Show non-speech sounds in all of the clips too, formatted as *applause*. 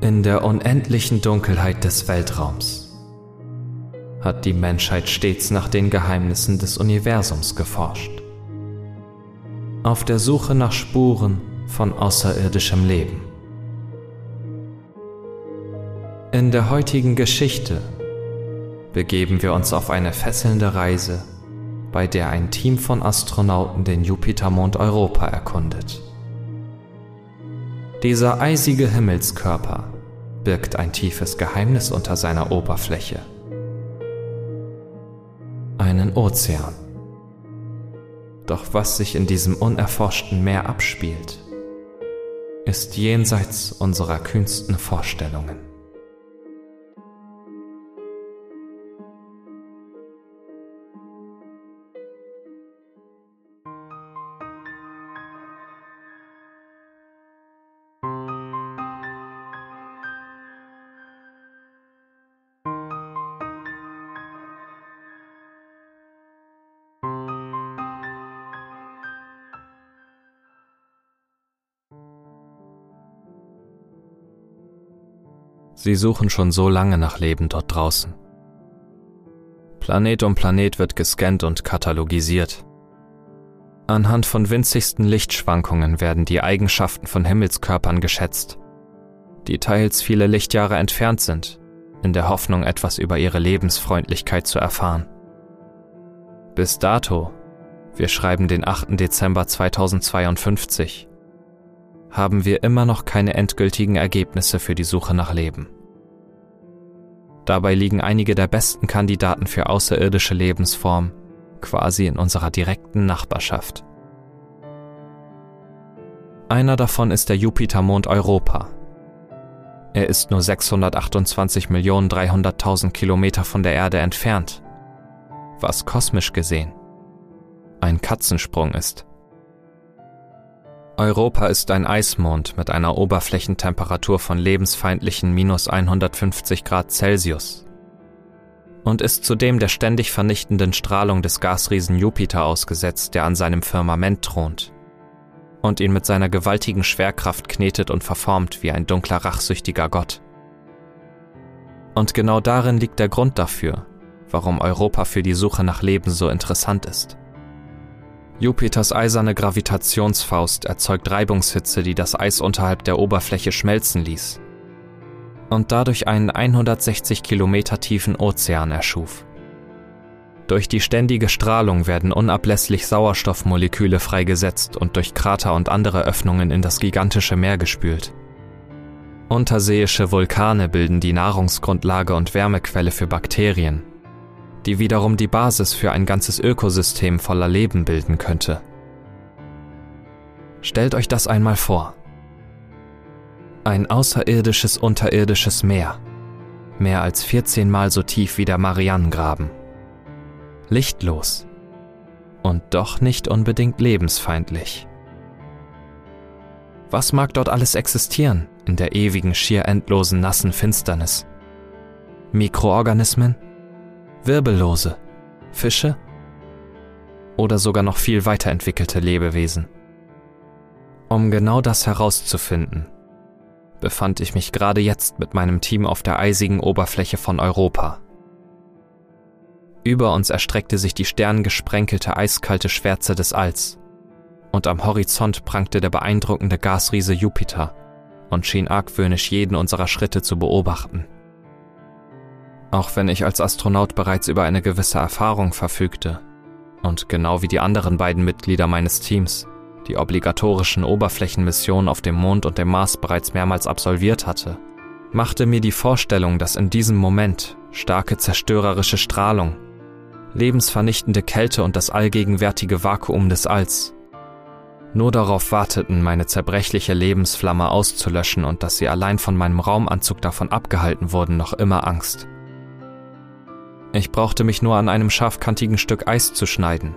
In der unendlichen Dunkelheit des Weltraums hat die Menschheit stets nach den Geheimnissen des Universums geforscht. Auf der Suche nach Spuren von außerirdischem Leben. In der heutigen Geschichte begeben wir uns auf eine fesselnde Reise, bei der ein Team von Astronauten den Jupitermond Europa erkundet. Dieser eisige Himmelskörper birgt ein tiefes Geheimnis unter seiner Oberfläche. Einen Ozean. Doch was sich in diesem unerforschten Meer abspielt, ist jenseits unserer kühnsten Vorstellungen. Sie suchen schon so lange nach Leben dort draußen. Planet um Planet wird gescannt und katalogisiert. Anhand von winzigsten Lichtschwankungen werden die Eigenschaften von Himmelskörpern geschätzt, die teils viele Lichtjahre entfernt sind, in der Hoffnung, etwas über ihre Lebensfreundlichkeit zu erfahren. Bis dato, wir schreiben den 8. Dezember 2052, haben wir immer noch keine endgültigen Ergebnisse für die Suche nach Leben. Dabei liegen einige der besten Kandidaten für außerirdische Lebensformen quasi in unserer direkten Nachbarschaft. Einer davon ist der Jupitermond Europa. Er ist nur 628.300.000 Kilometer von der Erde entfernt, was kosmisch gesehen ein Katzensprung ist. Europa ist ein Eismond mit einer Oberflächentemperatur von lebensfeindlichen minus 150 Grad Celsius und ist zudem der ständig vernichtenden Strahlung des Gasriesen Jupiter ausgesetzt, der an seinem Firmament thront und ihn mit seiner gewaltigen Schwerkraft knetet und verformt wie ein dunkler rachsüchtiger Gott. Und genau darin liegt der Grund dafür, warum Europa für die Suche nach Leben so interessant ist. Jupiters eiserne Gravitationsfaust erzeugt Reibungshitze, die das Eis unterhalb der Oberfläche schmelzen ließ und dadurch einen 160 Kilometer tiefen Ozean erschuf. Durch die ständige Strahlung werden unablässlich Sauerstoffmoleküle freigesetzt und durch Krater und andere Öffnungen in das gigantische Meer gespült. Unterseeische Vulkane bilden die Nahrungsgrundlage und Wärmequelle für Bakterien, die wiederum die Basis für ein ganzes Ökosystem voller Leben bilden könnte. Stellt euch das einmal vor. Ein außerirdisches unterirdisches Meer, mehr als 14 Mal so tief wie der Marianengraben. Lichtlos und doch nicht unbedingt lebensfeindlich. Was mag dort alles existieren in der ewigen, schier endlosen, nassen Finsternis? Mikroorganismen? Wirbellose, Fische oder sogar noch viel weiterentwickelte Lebewesen. Um genau das herauszufinden, befand ich mich gerade jetzt mit meinem Team auf der eisigen Oberfläche von Europa. Über uns erstreckte sich die sterngesprenkelte eiskalte Schwärze des Alls, und am Horizont prangte der beeindruckende Gasriese Jupiter und schien argwöhnisch jeden unserer Schritte zu beobachten. Auch wenn ich als Astronaut bereits über eine gewisse Erfahrung verfügte und genau wie die anderen beiden Mitglieder meines Teams die obligatorischen Oberflächenmissionen auf dem Mond und dem Mars bereits mehrmals absolviert hatte, machte mir die Vorstellung, dass in diesem Moment starke zerstörerische Strahlung, lebensvernichtende Kälte und das allgegenwärtige Vakuum des Alls nur darauf warteten, meine zerbrechliche Lebensflamme auszulöschen und dass sie allein von meinem Raumanzug davon abgehalten wurden, noch immer Angst. Ich brauchte mich nur an einem scharfkantigen Stück Eis zu schneiden.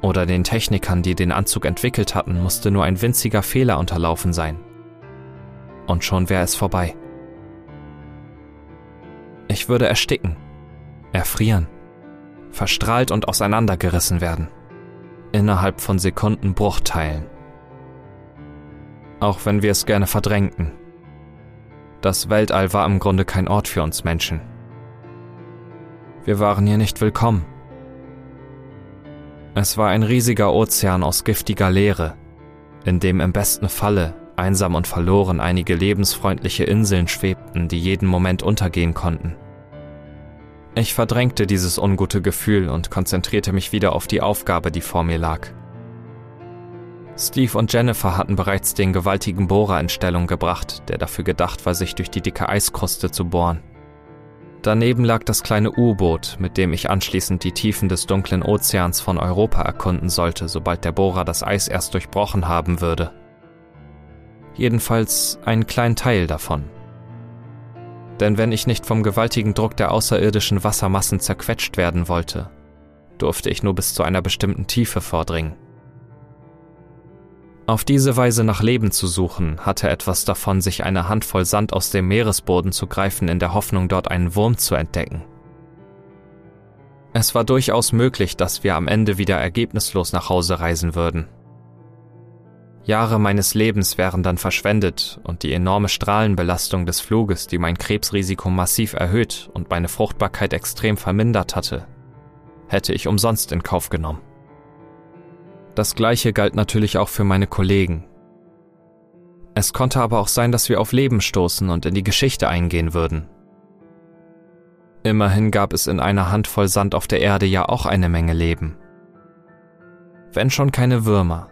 Oder den Technikern, die den Anzug entwickelt hatten, musste nur ein winziger Fehler unterlaufen sein. Und schon wäre es vorbei. Ich würde ersticken, erfrieren, verstrahlt und auseinandergerissen werden. Innerhalb von Sekundenbruchteilen. Auch wenn wir es gerne verdrängten. Das Weltall war im Grunde kein Ort für uns Menschen. Wir waren hier nicht willkommen. Es war ein riesiger Ozean aus giftiger Leere, in dem im besten Falle einsam und verloren einige lebensfreundliche Inseln schwebten, die jeden Moment untergehen konnten. Ich verdrängte dieses ungute Gefühl und konzentrierte mich wieder auf die Aufgabe, die vor mir lag. Steve und Jennifer hatten bereits den gewaltigen Bohrer in Stellung gebracht, der dafür gedacht war, sich durch die dicke Eiskruste zu bohren. Daneben lag das kleine U-Boot, mit dem ich anschließend die Tiefen des dunklen Ozeans von Europa erkunden sollte, sobald der Bohrer das Eis erst durchbrochen haben würde. Jedenfalls einen kleinen Teil davon. Denn wenn ich nicht vom gewaltigen Druck der außerirdischen Wassermassen zerquetscht werden wollte, durfte ich nur bis zu einer bestimmten Tiefe vordringen. Auf diese Weise nach Leben zu suchen, hatte etwas davon, sich eine Handvoll Sand aus dem Meeresboden zu greifen, in der Hoffnung, dort einen Wurm zu entdecken. Es war durchaus möglich, dass wir am Ende wieder ergebnislos nach Hause reisen würden. Jahre meines Lebens wären dann verschwendet und die enorme Strahlenbelastung des Fluges, die mein Krebsrisiko massiv erhöht und meine Fruchtbarkeit extrem vermindert hatte, hätte ich umsonst in Kauf genommen. Das gleiche galt natürlich auch für meine Kollegen. Es konnte aber auch sein, dass wir auf Leben stoßen und in die Geschichte eingehen würden. Immerhin gab es in einer Handvoll Sand auf der Erde ja auch eine Menge Leben. Wenn schon keine Würmer,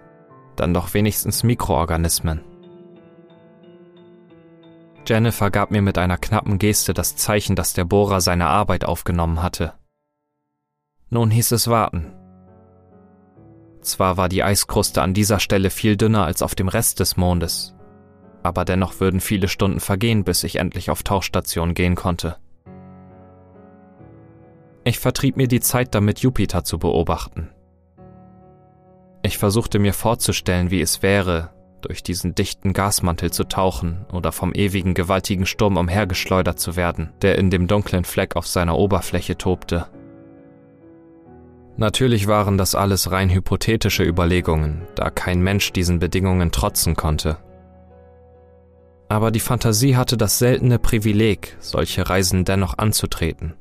dann doch wenigstens Mikroorganismen. Jennifer gab mir mit einer knappen Geste das Zeichen, dass der Bohrer seine Arbeit aufgenommen hatte. Nun hieß es warten. Zwar war die Eiskruste an dieser Stelle viel dünner als auf dem Rest des Mondes, aber dennoch würden viele Stunden vergehen, bis ich endlich auf Tauchstation gehen konnte. Ich vertrieb mir die Zeit damit, Jupiter zu beobachten. Ich versuchte mir vorzustellen, wie es wäre, durch diesen dichten Gasmantel zu tauchen oder vom ewigen gewaltigen Sturm umhergeschleudert zu werden, der in dem dunklen Fleck auf seiner Oberfläche tobte. Natürlich waren das alles rein hypothetische Überlegungen, da kein Mensch diesen Bedingungen trotzen konnte. Aber die Fantasie hatte das seltene Privileg, solche Reisen dennoch anzutreten.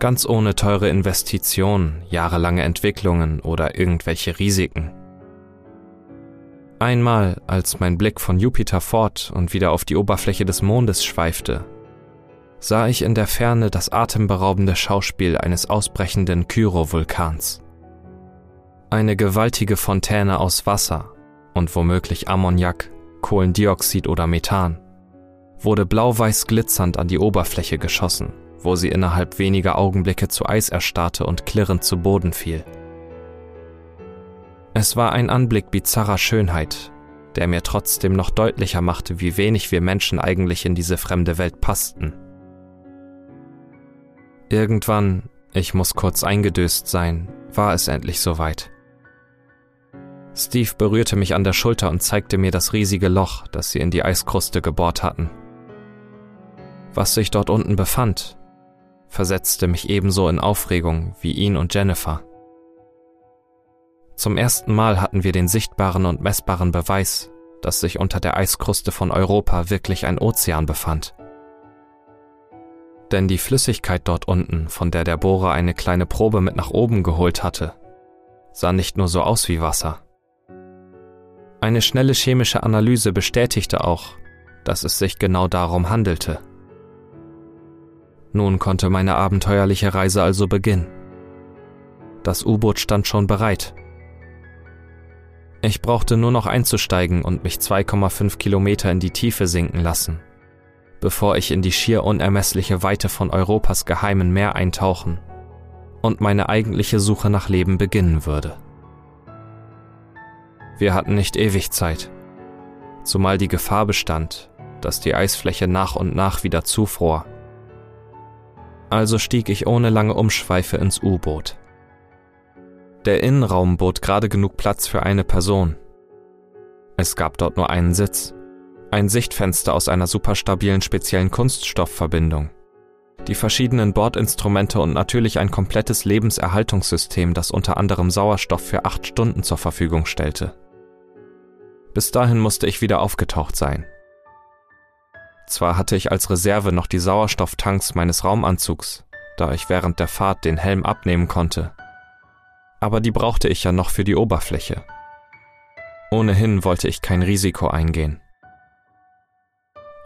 Ganz ohne teure Investitionen, jahrelange Entwicklungen oder irgendwelche Risiken. Einmal, als mein Blick von Jupiter fort und wieder auf die Oberfläche des Mondes schweifte, sah ich in der Ferne das atemberaubende Schauspiel eines ausbrechenden Kyro-Vulkans. Eine gewaltige Fontäne aus Wasser und womöglich Ammoniak, Kohlendioxid oder Methan wurde blau-weiß glitzernd an die Oberfläche geschossen, wo sie innerhalb weniger Augenblicke zu Eis erstarrte und klirrend zu Boden fiel. Es war ein Anblick bizarrer Schönheit, der mir trotzdem noch deutlicher machte, wie wenig wir Menschen eigentlich in diese fremde Welt passten. Irgendwann, ich muss kurz eingedöst sein, war es endlich soweit. Steve berührte mich an der Schulter und zeigte mir das riesige Loch, das sie in die Eiskruste gebohrt hatten. Was sich dort unten befand, versetzte mich ebenso in Aufregung wie ihn und Jennifer. Zum ersten Mal hatten wir den sichtbaren und messbaren Beweis, dass sich unter der Eiskruste von Europa wirklich ein Ozean befand. Denn die Flüssigkeit dort unten, von der der Bohrer eine kleine Probe mit nach oben geholt hatte, sah nicht nur so aus wie Wasser. Eine schnelle chemische Analyse bestätigte auch, dass es sich genau darum handelte. Nun konnte meine abenteuerliche Reise also beginnen. Das U-Boot stand schon bereit. Ich brauchte nur noch einzusteigen und mich 2,5 Kilometer in die Tiefe sinken lassen, bevor ich in die schier unermessliche Weite von Europas geheimen Meer eintauchen und meine eigentliche Suche nach Leben beginnen würde. Wir hatten nicht ewig Zeit, zumal die Gefahr bestand, dass die Eisfläche nach und nach wieder zufror. Also stieg ich ohne lange Umschweife ins U-Boot. Der Innenraum bot gerade genug Platz für eine Person. Es gab dort nur einen Sitz ein Sichtfenster aus einer superstabilen speziellen Kunststoffverbindung, die verschiedenen Bordinstrumente und natürlich ein komplettes Lebenserhaltungssystem, das unter anderem Sauerstoff für acht Stunden zur Verfügung stellte. Bis dahin musste ich wieder aufgetaucht sein. Zwar hatte ich als Reserve noch die Sauerstofftanks meines Raumanzugs, da ich während der Fahrt den Helm abnehmen konnte, aber die brauchte ich ja noch für die Oberfläche. Ohnehin wollte ich kein Risiko eingehen.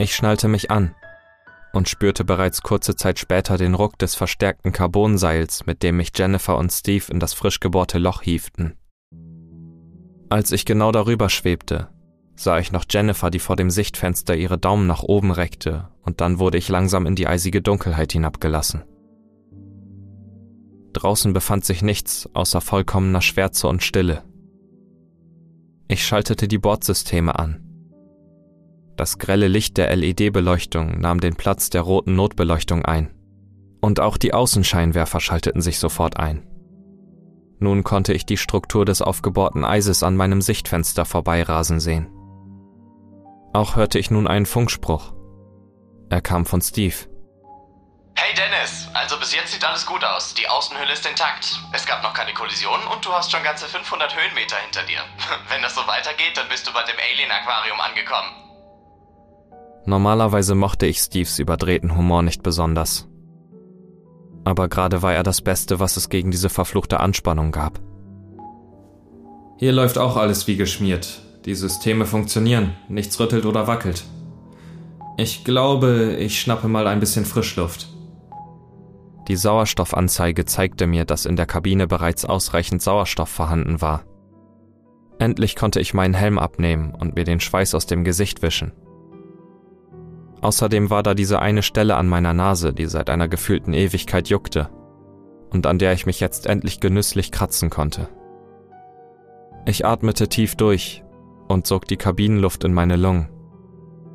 Ich schnallte mich an und spürte bereits kurze Zeit später den Ruck des verstärkten Carbonseils, mit dem mich Jennifer und Steve in das frisch gebohrte Loch hieften. Als ich genau darüber schwebte, sah ich noch Jennifer, die vor dem Sichtfenster ihre Daumen nach oben reckte, und dann wurde ich langsam in die eisige Dunkelheit hinabgelassen. Draußen befand sich nichts außer vollkommener Schwärze und Stille. Ich schaltete die Bordsysteme an. Das grelle Licht der LED-Beleuchtung nahm den Platz der roten Notbeleuchtung ein. Und auch die Außenscheinwerfer schalteten sich sofort ein. Nun konnte ich die Struktur des aufgebohrten Eises an meinem Sichtfenster vorbeirasen sehen. Auch hörte ich nun einen Funkspruch. Er kam von Steve. Hey Dennis, also bis jetzt sieht alles gut aus. Die Außenhülle ist intakt. Es gab noch keine Kollision und du hast schon ganze 500 Höhenmeter hinter dir. *laughs* Wenn das so weitergeht, dann bist du bei dem Alien-Aquarium angekommen. Normalerweise mochte ich Steves überdrehten Humor nicht besonders. Aber gerade war er das Beste, was es gegen diese verfluchte Anspannung gab. Hier läuft auch alles wie geschmiert. Die Systeme funktionieren, nichts rüttelt oder wackelt. Ich glaube, ich schnappe mal ein bisschen Frischluft. Die Sauerstoffanzeige zeigte mir, dass in der Kabine bereits ausreichend Sauerstoff vorhanden war. Endlich konnte ich meinen Helm abnehmen und mir den Schweiß aus dem Gesicht wischen. Außerdem war da diese eine Stelle an meiner Nase, die seit einer gefühlten Ewigkeit juckte und an der ich mich jetzt endlich genüsslich kratzen konnte. Ich atmete tief durch und sog die Kabinenluft in meine Lungen,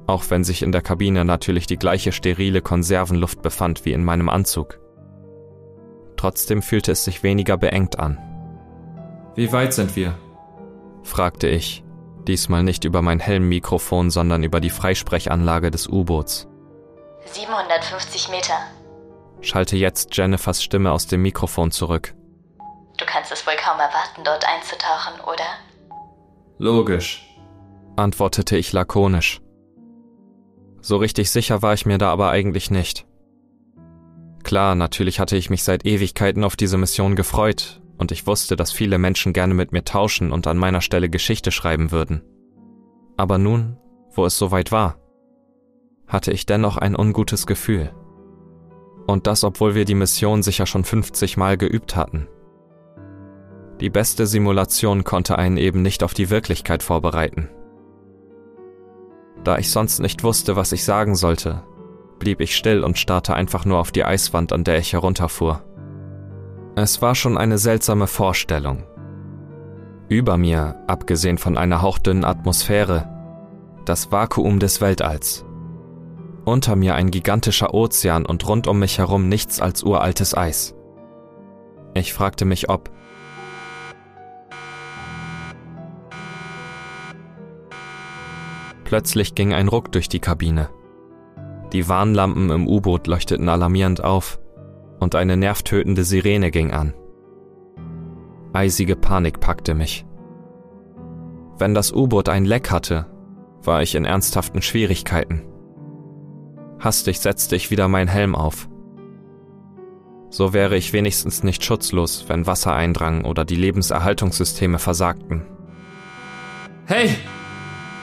auch wenn sich in der Kabine natürlich die gleiche sterile Konservenluft befand wie in meinem Anzug. Trotzdem fühlte es sich weniger beengt an. Wie weit sind wir? fragte ich, Diesmal nicht über mein Helmmikrofon, sondern über die Freisprechanlage des U-Boots. 750 Meter. Schalte jetzt Jennifers Stimme aus dem Mikrofon zurück. Du kannst es wohl kaum erwarten, dort einzutauchen, oder? Logisch, antwortete ich lakonisch. So richtig sicher war ich mir da aber eigentlich nicht. Klar, natürlich hatte ich mich seit Ewigkeiten auf diese Mission gefreut, und ich wusste, dass viele Menschen gerne mit mir tauschen und an meiner Stelle Geschichte schreiben würden. Aber nun, wo es soweit war, hatte ich dennoch ein ungutes Gefühl. Und das, obwohl wir die Mission sicher schon 50 Mal geübt hatten. Die beste Simulation konnte einen eben nicht auf die Wirklichkeit vorbereiten. Da ich sonst nicht wusste, was ich sagen sollte, blieb ich still und starrte einfach nur auf die Eiswand, an der ich herunterfuhr. Es war schon eine seltsame Vorstellung. Über mir, abgesehen von einer hauchdünnen Atmosphäre, das Vakuum des Weltalls. Unter mir ein gigantischer Ozean und rund um mich herum nichts als uraltes Eis. Ich fragte mich, ob Plötzlich ging ein Ruck durch die Kabine. Die Warnlampen im U-Boot leuchteten alarmierend auf und eine nervtötende Sirene ging an. Eisige Panik packte mich. Wenn das U-Boot ein Leck hatte, war ich in ernsthaften Schwierigkeiten. Hastig setzte ich wieder meinen Helm auf. So wäre ich wenigstens nicht schutzlos, wenn Wasser eindrang oder die Lebenserhaltungssysteme versagten. Hey!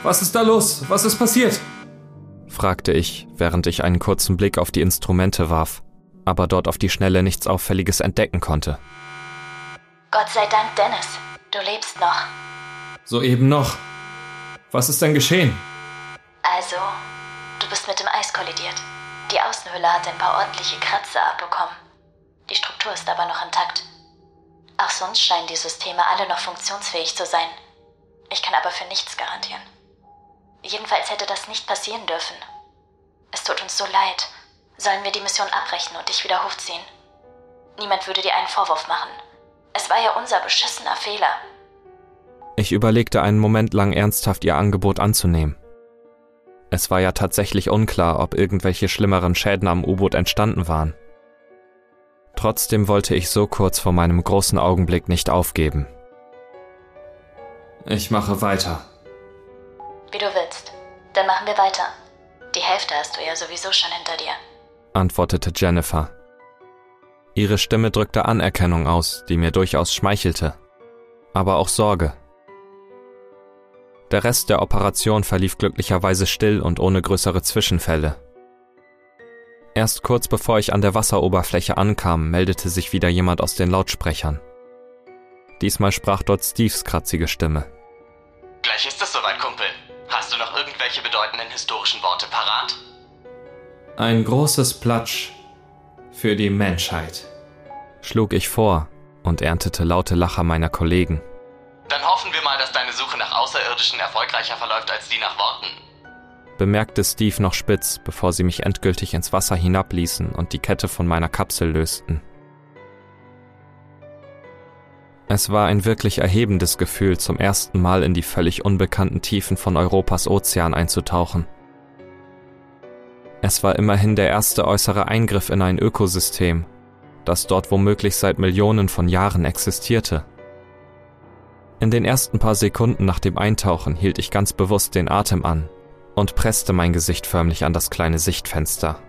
Was ist da los? Was ist passiert? fragte ich, während ich einen kurzen Blick auf die Instrumente warf aber dort auf die Schnelle nichts Auffälliges entdecken konnte. Gott sei Dank, Dennis. Du lebst noch. Soeben noch. Was ist denn geschehen? Also, du bist mit dem Eis kollidiert. Die Außenhülle hat ein paar ordentliche Kratzer abbekommen. Die Struktur ist aber noch intakt. Auch sonst scheinen die Systeme alle noch funktionsfähig zu sein. Ich kann aber für nichts garantieren. Jedenfalls hätte das nicht passieren dürfen. Es tut uns so leid. Sollen wir die Mission abbrechen und dich wieder hochziehen? Niemand würde dir einen Vorwurf machen. Es war ja unser beschissener Fehler. Ich überlegte einen Moment lang ernsthaft ihr Angebot anzunehmen. Es war ja tatsächlich unklar, ob irgendwelche schlimmeren Schäden am U-Boot entstanden waren. Trotzdem wollte ich so kurz vor meinem großen Augenblick nicht aufgeben. Ich mache weiter. Wie du willst. Dann machen wir weiter. Die Hälfte hast du ja sowieso schon hinter dir, antwortete Jennifer. Ihre Stimme drückte Anerkennung aus, die mir durchaus schmeichelte, aber auch Sorge. Der Rest der Operation verlief glücklicherweise still und ohne größere Zwischenfälle. Erst kurz bevor ich an der Wasseroberfläche ankam, meldete sich wieder jemand aus den Lautsprechern. Diesmal sprach dort Steves kratzige Stimme. Gleich ist es soweit, Kumpel. Hast du noch irgendwelche bedeutenden historischen Worte parat? Ein großes Platsch für die Menschheit, schlug ich vor und erntete laute Lacher meiner Kollegen. Dann hoffen wir mal, dass deine Suche nach Außerirdischen erfolgreicher verläuft als die nach Worten. Bemerkte Steve noch spitz, bevor sie mich endgültig ins Wasser hinabließen und die Kette von meiner Kapsel lösten. Es war ein wirklich erhebendes Gefühl, zum ersten Mal in die völlig unbekannten Tiefen von Europas Ozean einzutauchen. Es war immerhin der erste äußere Eingriff in ein Ökosystem, das dort womöglich seit Millionen von Jahren existierte. In den ersten paar Sekunden nach dem Eintauchen hielt ich ganz bewusst den Atem an und presste mein Gesicht förmlich an das kleine Sichtfenster.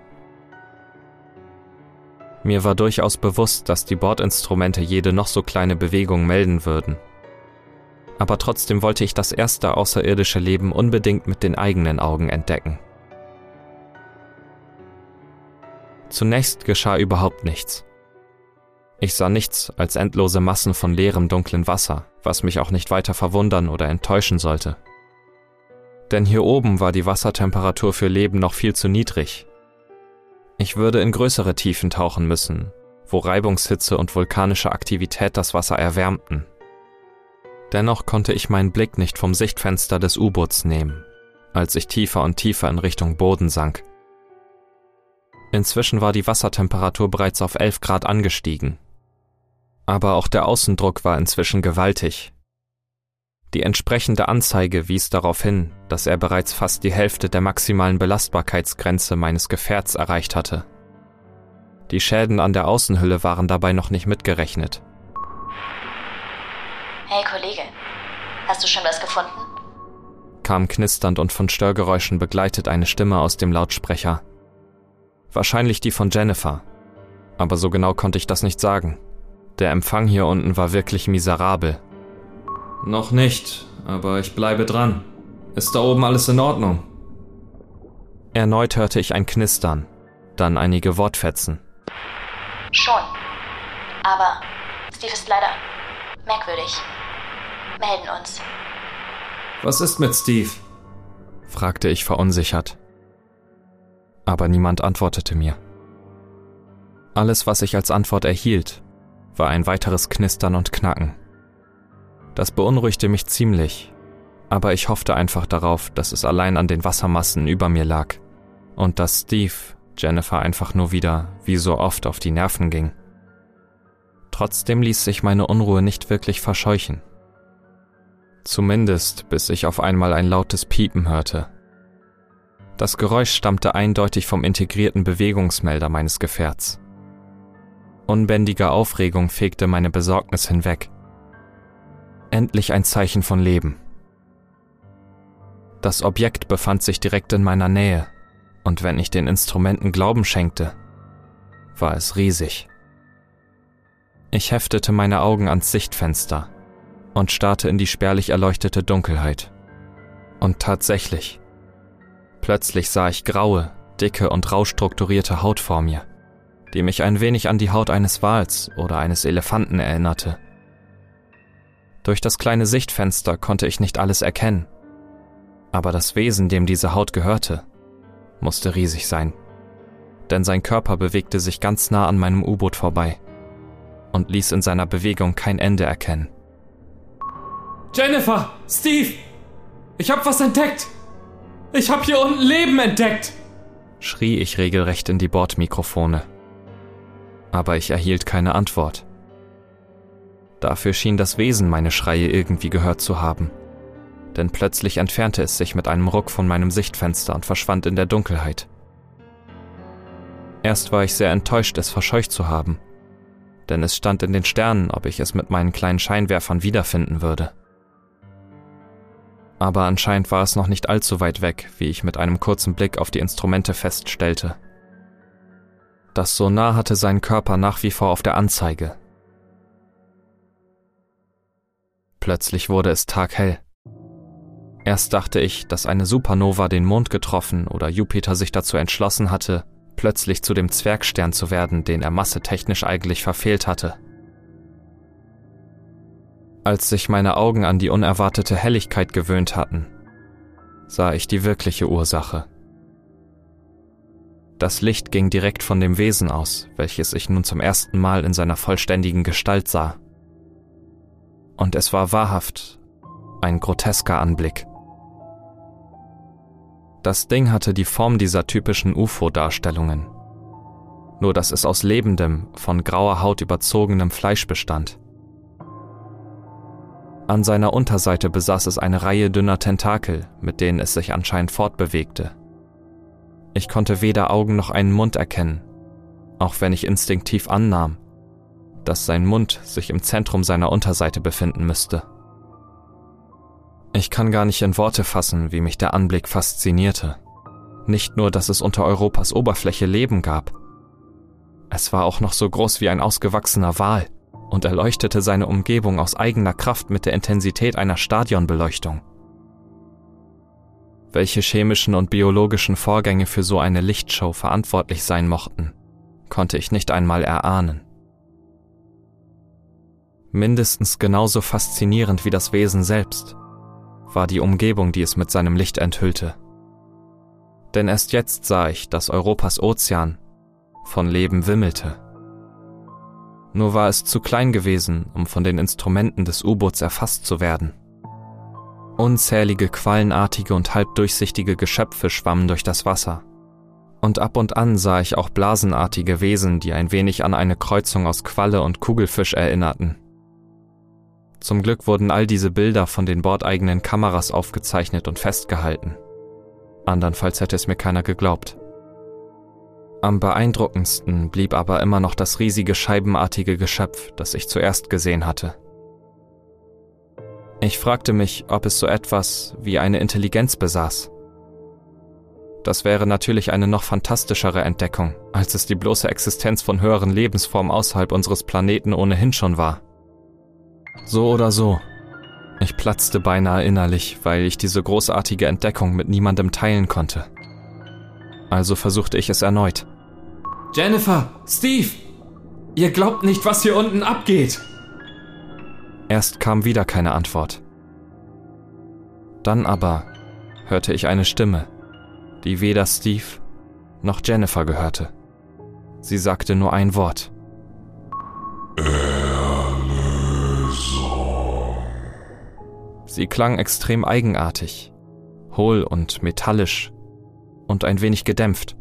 Mir war durchaus bewusst, dass die Bordinstrumente jede noch so kleine Bewegung melden würden. Aber trotzdem wollte ich das erste außerirdische Leben unbedingt mit den eigenen Augen entdecken. Zunächst geschah überhaupt nichts. Ich sah nichts als endlose Massen von leerem dunklen Wasser, was mich auch nicht weiter verwundern oder enttäuschen sollte. Denn hier oben war die Wassertemperatur für Leben noch viel zu niedrig, ich würde in größere Tiefen tauchen müssen, wo Reibungshitze und vulkanische Aktivität das Wasser erwärmten. Dennoch konnte ich meinen Blick nicht vom Sichtfenster des U-Boots nehmen, als ich tiefer und tiefer in Richtung Boden sank. Inzwischen war die Wassertemperatur bereits auf 11 Grad angestiegen. Aber auch der Außendruck war inzwischen gewaltig die entsprechende Anzeige wies darauf hin, dass er bereits fast die Hälfte der maximalen Belastbarkeitsgrenze meines Gefährts erreicht hatte. Die Schäden an der Außenhülle waren dabei noch nicht mitgerechnet. Hey Kollege, hast du schon was gefunden? kam knisternd und von Störgeräuschen begleitet eine Stimme aus dem Lautsprecher. Wahrscheinlich die von Jennifer. Aber so genau konnte ich das nicht sagen. Der Empfang hier unten war wirklich miserabel noch nicht, aber ich bleibe dran. Ist da oben alles in Ordnung? Erneut hörte ich ein Knistern, dann einige Wortfetzen. Schon. Aber Steve ist leider merkwürdig. Melden uns. Was ist mit Steve? fragte ich verunsichert. Aber niemand antwortete mir. Alles, was ich als Antwort erhielt, war ein weiteres Knistern und Knacken. Das beunruhigte mich ziemlich, aber ich hoffte einfach darauf, dass es allein an den Wassermassen über mir lag und dass Steve Jennifer einfach nur wieder, wie so oft, auf die Nerven ging. Trotzdem ließ sich meine Unruhe nicht wirklich verscheuchen. Zumindest bis ich auf einmal ein lautes Piepen hörte. Das Geräusch stammte eindeutig vom integrierten Bewegungsmelder meines Gefährts. Unbändige Aufregung fegte meine Besorgnis hinweg endlich ein Zeichen von Leben. Das Objekt befand sich direkt in meiner Nähe, und wenn ich den Instrumenten Glauben schenkte, war es riesig. Ich heftete meine Augen ans Sichtfenster und starrte in die spärlich erleuchtete Dunkelheit. Und tatsächlich, plötzlich sah ich graue, dicke und rau strukturierte Haut vor mir, die mich ein wenig an die Haut eines Wals oder eines Elefanten erinnerte. Durch das kleine Sichtfenster konnte ich nicht alles erkennen. Aber das Wesen, dem diese Haut gehörte, musste riesig sein. Denn sein Körper bewegte sich ganz nah an meinem U-Boot vorbei und ließ in seiner Bewegung kein Ende erkennen. Jennifer! Steve! Ich hab was entdeckt! Ich hab hier unten Leben entdeckt! schrie ich regelrecht in die Bordmikrofone. Aber ich erhielt keine Antwort. Dafür schien das Wesen meine Schreie irgendwie gehört zu haben. Denn plötzlich entfernte es sich mit einem Ruck von meinem Sichtfenster und verschwand in der Dunkelheit. Erst war ich sehr enttäuscht, es verscheucht zu haben, denn es stand in den Sternen, ob ich es mit meinen kleinen Scheinwerfern wiederfinden würde. Aber anscheinend war es noch nicht allzu weit weg, wie ich mit einem kurzen Blick auf die Instrumente feststellte. Das Sonar hatte seinen Körper nach wie vor auf der Anzeige. Plötzlich wurde es taghell. Erst dachte ich, dass eine Supernova den Mond getroffen oder Jupiter sich dazu entschlossen hatte, plötzlich zu dem Zwergstern zu werden, den er massetechnisch eigentlich verfehlt hatte. Als sich meine Augen an die unerwartete Helligkeit gewöhnt hatten, sah ich die wirkliche Ursache. Das Licht ging direkt von dem Wesen aus, welches ich nun zum ersten Mal in seiner vollständigen Gestalt sah. Und es war wahrhaft ein grotesker Anblick. Das Ding hatte die Form dieser typischen UFO-Darstellungen. Nur dass es aus lebendem, von grauer Haut überzogenem Fleisch bestand. An seiner Unterseite besaß es eine Reihe dünner Tentakel, mit denen es sich anscheinend fortbewegte. Ich konnte weder Augen noch einen Mund erkennen, auch wenn ich instinktiv annahm, dass sein Mund sich im Zentrum seiner Unterseite befinden müsste. Ich kann gar nicht in Worte fassen, wie mich der Anblick faszinierte. Nicht nur, dass es unter Europas Oberfläche Leben gab. Es war auch noch so groß wie ein ausgewachsener Wal und erleuchtete seine Umgebung aus eigener Kraft mit der Intensität einer Stadionbeleuchtung. Welche chemischen und biologischen Vorgänge für so eine Lichtshow verantwortlich sein mochten, konnte ich nicht einmal erahnen. Mindestens genauso faszinierend wie das Wesen selbst war die Umgebung, die es mit seinem Licht enthüllte. Denn erst jetzt sah ich, dass Europas Ozean von Leben wimmelte. Nur war es zu klein gewesen, um von den Instrumenten des U-Boots erfasst zu werden. Unzählige quallenartige und halbdurchsichtige Geschöpfe schwammen durch das Wasser. Und ab und an sah ich auch blasenartige Wesen, die ein wenig an eine Kreuzung aus Qualle und Kugelfisch erinnerten. Zum Glück wurden all diese Bilder von den bordeigenen Kameras aufgezeichnet und festgehalten. Andernfalls hätte es mir keiner geglaubt. Am beeindruckendsten blieb aber immer noch das riesige scheibenartige Geschöpf, das ich zuerst gesehen hatte. Ich fragte mich, ob es so etwas wie eine Intelligenz besaß. Das wäre natürlich eine noch fantastischere Entdeckung, als es die bloße Existenz von höheren Lebensformen außerhalb unseres Planeten ohnehin schon war. So oder so. Ich platzte beinahe innerlich, weil ich diese großartige Entdeckung mit niemandem teilen konnte. Also versuchte ich es erneut. Jennifer, Steve, ihr glaubt nicht, was hier unten abgeht. Erst kam wieder keine Antwort. Dann aber hörte ich eine Stimme, die weder Steve noch Jennifer gehörte. Sie sagte nur ein Wort. Sie klang extrem eigenartig, hohl und metallisch und ein wenig gedämpft,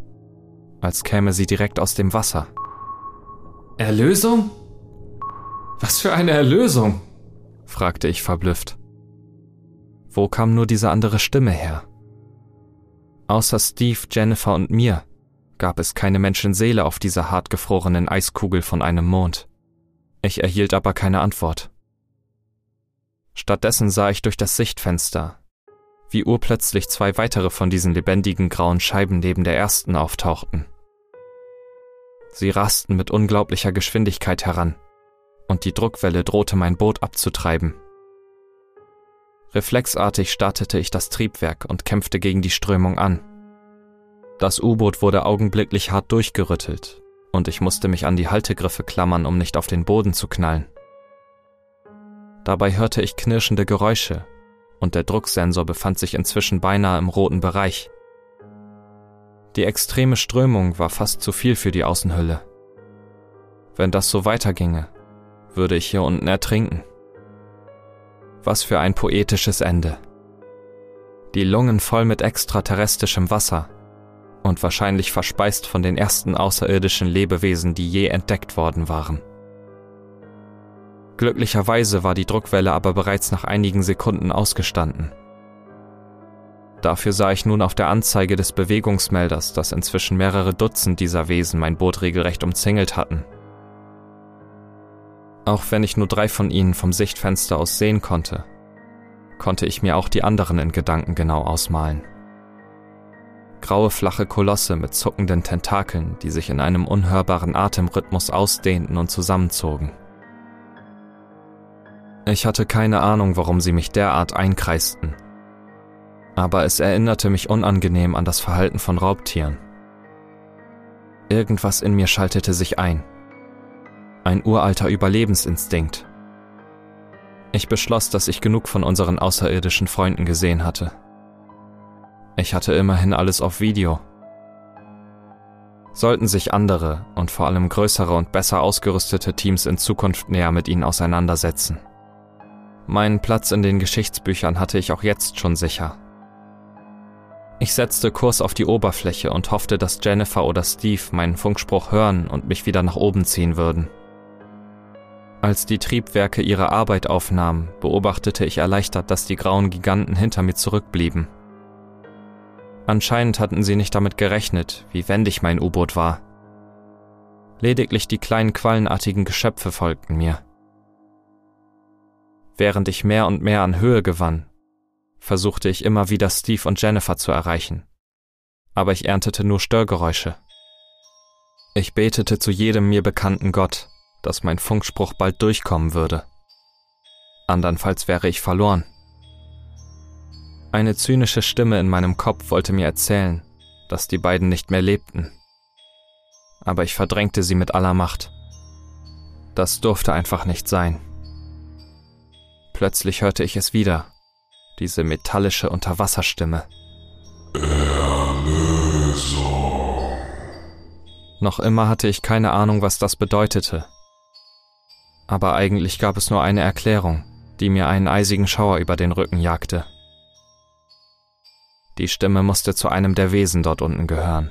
als käme sie direkt aus dem Wasser. Erlösung? Was für eine Erlösung? fragte ich verblüfft. Wo kam nur diese andere Stimme her? Außer Steve, Jennifer und mir gab es keine Menschenseele auf dieser hartgefrorenen Eiskugel von einem Mond. Ich erhielt aber keine Antwort. Stattdessen sah ich durch das Sichtfenster, wie urplötzlich zwei weitere von diesen lebendigen grauen Scheiben neben der ersten auftauchten. Sie rasten mit unglaublicher Geschwindigkeit heran, und die Druckwelle drohte mein Boot abzutreiben. Reflexartig startete ich das Triebwerk und kämpfte gegen die Strömung an. Das U-Boot wurde augenblicklich hart durchgerüttelt, und ich musste mich an die Haltegriffe klammern, um nicht auf den Boden zu knallen. Dabei hörte ich knirschende Geräusche und der Drucksensor befand sich inzwischen beinahe im roten Bereich. Die extreme Strömung war fast zu viel für die Außenhülle. Wenn das so weiterginge, würde ich hier unten ertrinken. Was für ein poetisches Ende. Die Lungen voll mit extraterrestrischem Wasser und wahrscheinlich verspeist von den ersten außerirdischen Lebewesen, die je entdeckt worden waren. Glücklicherweise war die Druckwelle aber bereits nach einigen Sekunden ausgestanden. Dafür sah ich nun auf der Anzeige des Bewegungsmelders, dass inzwischen mehrere Dutzend dieser Wesen mein Boot regelrecht umzingelt hatten. Auch wenn ich nur drei von ihnen vom Sichtfenster aus sehen konnte, konnte ich mir auch die anderen in Gedanken genau ausmalen. Graue flache Kolosse mit zuckenden Tentakeln, die sich in einem unhörbaren Atemrhythmus ausdehnten und zusammenzogen. Ich hatte keine Ahnung, warum sie mich derart einkreisten, aber es erinnerte mich unangenehm an das Verhalten von Raubtieren. Irgendwas in mir schaltete sich ein. Ein uralter Überlebensinstinkt. Ich beschloss, dass ich genug von unseren außerirdischen Freunden gesehen hatte. Ich hatte immerhin alles auf Video. Sollten sich andere und vor allem größere und besser ausgerüstete Teams in Zukunft näher mit ihnen auseinandersetzen. Meinen Platz in den Geschichtsbüchern hatte ich auch jetzt schon sicher. Ich setzte Kurs auf die Oberfläche und hoffte, dass Jennifer oder Steve meinen Funkspruch hören und mich wieder nach oben ziehen würden. Als die Triebwerke ihre Arbeit aufnahmen, beobachtete ich erleichtert, dass die grauen Giganten hinter mir zurückblieben. Anscheinend hatten sie nicht damit gerechnet, wie wendig mein U-Boot war. Lediglich die kleinen quallenartigen Geschöpfe folgten mir. Während ich mehr und mehr an Höhe gewann, versuchte ich immer wieder Steve und Jennifer zu erreichen. Aber ich erntete nur Störgeräusche. Ich betete zu jedem mir bekannten Gott, dass mein Funkspruch bald durchkommen würde. Andernfalls wäre ich verloren. Eine zynische Stimme in meinem Kopf wollte mir erzählen, dass die beiden nicht mehr lebten. Aber ich verdrängte sie mit aller Macht. Das durfte einfach nicht sein. Plötzlich hörte ich es wieder, diese metallische Unterwasserstimme. Erlösung. Noch immer hatte ich keine Ahnung, was das bedeutete. Aber eigentlich gab es nur eine Erklärung, die mir einen eisigen Schauer über den Rücken jagte. Die Stimme musste zu einem der Wesen dort unten gehören.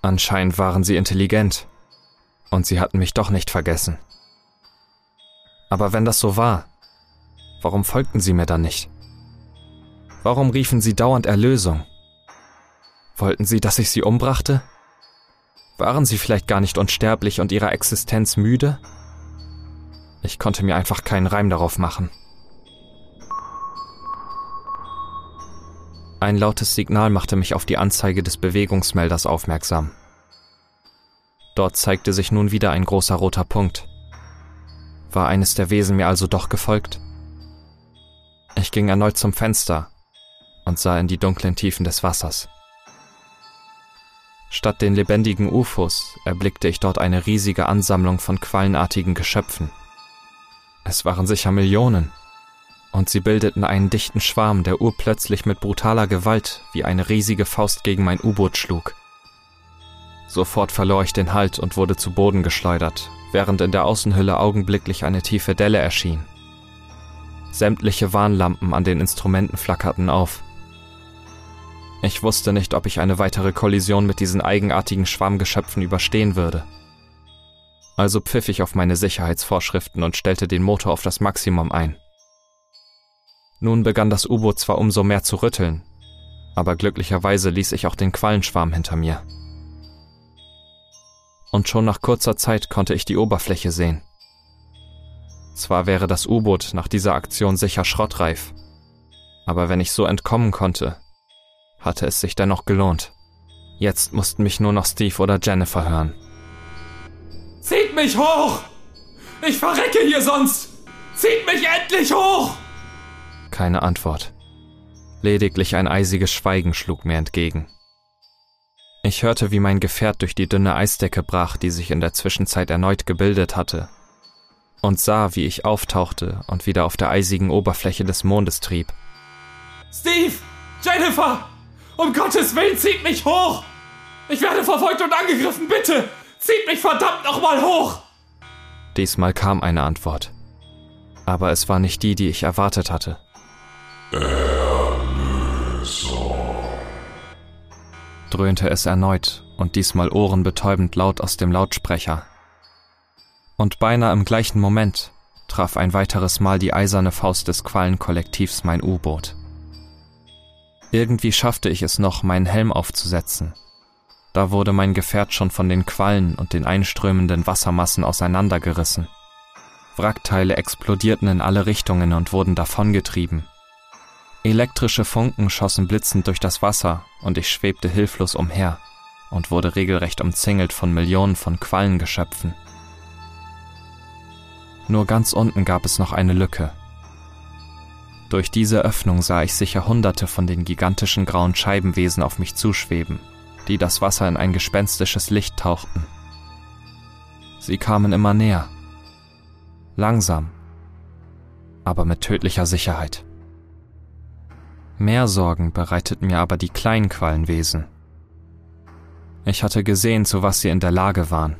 Anscheinend waren sie intelligent. Und sie hatten mich doch nicht vergessen. Aber wenn das so war, warum folgten sie mir dann nicht? Warum riefen sie dauernd Erlösung? Wollten sie, dass ich sie umbrachte? Waren sie vielleicht gar nicht unsterblich und ihrer Existenz müde? Ich konnte mir einfach keinen Reim darauf machen. Ein lautes Signal machte mich auf die Anzeige des Bewegungsmelders aufmerksam. Dort zeigte sich nun wieder ein großer roter Punkt. War eines der Wesen mir also doch gefolgt? Ich ging erneut zum Fenster und sah in die dunklen Tiefen des Wassers. Statt den lebendigen UFOs erblickte ich dort eine riesige Ansammlung von quallenartigen Geschöpfen. Es waren sicher Millionen und sie bildeten einen dichten Schwarm, der urplötzlich mit brutaler Gewalt wie eine riesige Faust gegen mein U-Boot schlug. Sofort verlor ich den Halt und wurde zu Boden geschleudert, während in der Außenhülle augenblicklich eine tiefe Delle erschien. Sämtliche Warnlampen an den Instrumenten flackerten auf. Ich wusste nicht, ob ich eine weitere Kollision mit diesen eigenartigen Schwammgeschöpfen überstehen würde. Also pfiff ich auf meine Sicherheitsvorschriften und stellte den Motor auf das Maximum ein. Nun begann das U-Boot zwar umso mehr zu rütteln, aber glücklicherweise ließ ich auch den Quallenschwarm hinter mir. Und schon nach kurzer Zeit konnte ich die Oberfläche sehen. Zwar wäre das U-Boot nach dieser Aktion sicher schrottreif, aber wenn ich so entkommen konnte, hatte es sich dennoch gelohnt. Jetzt mussten mich nur noch Steve oder Jennifer hören. Zieht mich hoch! Ich verrecke hier sonst! Zieht mich endlich hoch! Keine Antwort. Lediglich ein eisiges Schweigen schlug mir entgegen. Ich hörte, wie mein Gefährt durch die dünne Eisdecke brach, die sich in der Zwischenzeit erneut gebildet hatte, und sah, wie ich auftauchte und wieder auf der eisigen Oberfläche des Mondes trieb. Steve! Jennifer! Um Gottes Willen, zieht mich hoch! Ich werde verfolgt und angegriffen, bitte! Zieht mich verdammt nochmal hoch! Diesmal kam eine Antwort. Aber es war nicht die, die ich erwartet hatte. Erlösung. dröhnte es erneut und diesmal ohrenbetäubend laut aus dem Lautsprecher. Und beinahe im gleichen Moment traf ein weiteres Mal die eiserne Faust des Quallenkollektivs mein U-Boot. Irgendwie schaffte ich es noch, meinen Helm aufzusetzen. Da wurde mein Gefährt schon von den Quallen und den einströmenden Wassermassen auseinandergerissen. Wrackteile explodierten in alle Richtungen und wurden davongetrieben Elektrische Funken schossen blitzend durch das Wasser und ich schwebte hilflos umher und wurde regelrecht umzingelt von Millionen von Quallengeschöpfen. Nur ganz unten gab es noch eine Lücke. Durch diese Öffnung sah ich sicher hunderte von den gigantischen grauen Scheibenwesen auf mich zuschweben, die das Wasser in ein gespenstisches Licht tauchten. Sie kamen immer näher. Langsam, aber mit tödlicher Sicherheit. Mehr Sorgen bereiteten mir aber die kleinen Quallenwesen. Ich hatte gesehen, zu was sie in der Lage waren.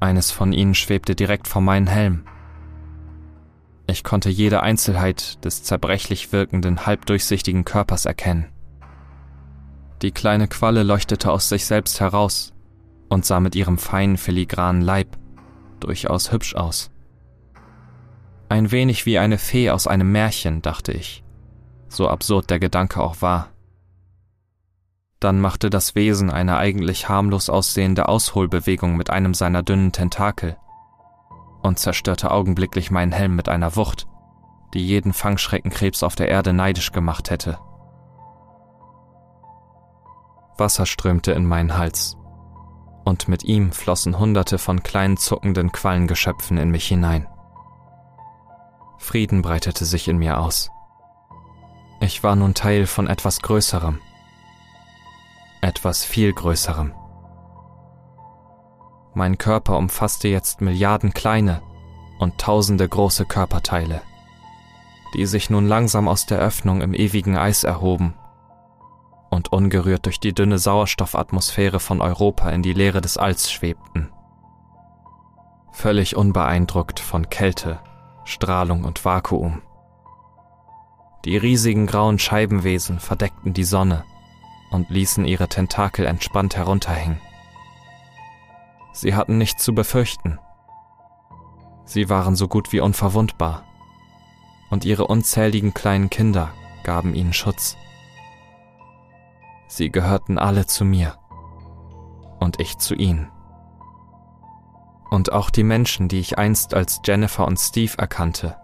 Eines von ihnen schwebte direkt vor meinen Helm. Ich konnte jede Einzelheit des zerbrechlich wirkenden, halbdurchsichtigen Körpers erkennen. Die kleine Qualle leuchtete aus sich selbst heraus und sah mit ihrem feinen, filigranen Leib durchaus hübsch aus. Ein wenig wie eine Fee aus einem Märchen, dachte ich so absurd der Gedanke auch war. Dann machte das Wesen eine eigentlich harmlos aussehende Ausholbewegung mit einem seiner dünnen Tentakel und zerstörte augenblicklich meinen Helm mit einer Wucht, die jeden Fangschreckenkrebs auf der Erde neidisch gemacht hätte. Wasser strömte in meinen Hals, und mit ihm flossen hunderte von kleinen zuckenden Quallengeschöpfen in mich hinein. Frieden breitete sich in mir aus. Ich war nun Teil von etwas Größerem. Etwas viel Größerem. Mein Körper umfasste jetzt Milliarden kleine und tausende große Körperteile, die sich nun langsam aus der Öffnung im ewigen Eis erhoben und ungerührt durch die dünne Sauerstoffatmosphäre von Europa in die Leere des Alls schwebten. Völlig unbeeindruckt von Kälte, Strahlung und Vakuum. Die riesigen grauen Scheibenwesen verdeckten die Sonne und ließen ihre Tentakel entspannt herunterhängen. Sie hatten nichts zu befürchten. Sie waren so gut wie unverwundbar, und ihre unzähligen kleinen Kinder gaben ihnen Schutz. Sie gehörten alle zu mir und ich zu ihnen. Und auch die Menschen, die ich einst als Jennifer und Steve erkannte,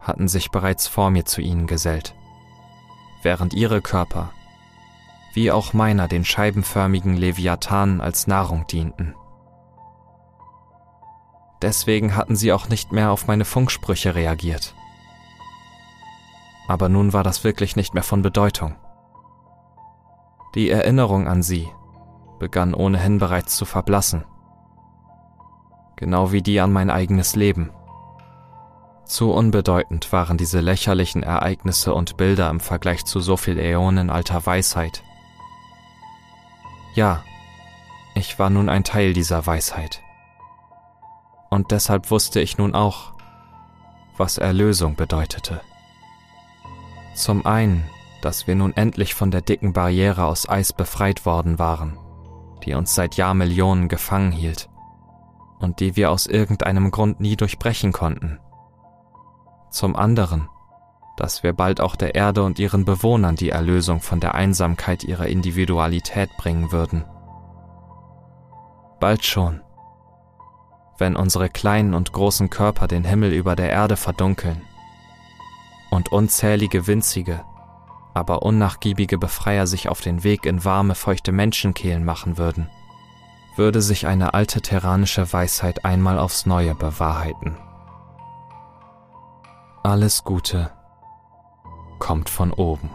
hatten sich bereits vor mir zu ihnen gesellt, während ihre Körper, wie auch meiner, den scheibenförmigen Leviathanen als Nahrung dienten. Deswegen hatten sie auch nicht mehr auf meine Funksprüche reagiert. Aber nun war das wirklich nicht mehr von Bedeutung. Die Erinnerung an sie begann ohnehin bereits zu verblassen, genau wie die an mein eigenes Leben. Zu unbedeutend waren diese lächerlichen Ereignisse und Bilder im Vergleich zu so viel Äonen alter Weisheit. Ja, ich war nun ein Teil dieser Weisheit. Und deshalb wusste ich nun auch, was Erlösung bedeutete. Zum einen, dass wir nun endlich von der dicken Barriere aus Eis befreit worden waren, die uns seit Jahrmillionen gefangen hielt und die wir aus irgendeinem Grund nie durchbrechen konnten zum anderen, dass wir bald auch der Erde und ihren Bewohnern die Erlösung von der Einsamkeit ihrer Individualität bringen würden. Bald schon, wenn unsere kleinen und großen Körper den Himmel über der Erde verdunkeln und unzählige winzige, aber unnachgiebige Befreier sich auf den Weg in warme, feuchte Menschenkehlen machen würden, würde sich eine alte terranische Weisheit einmal aufs neue bewahrheiten. Alles Gute kommt von oben.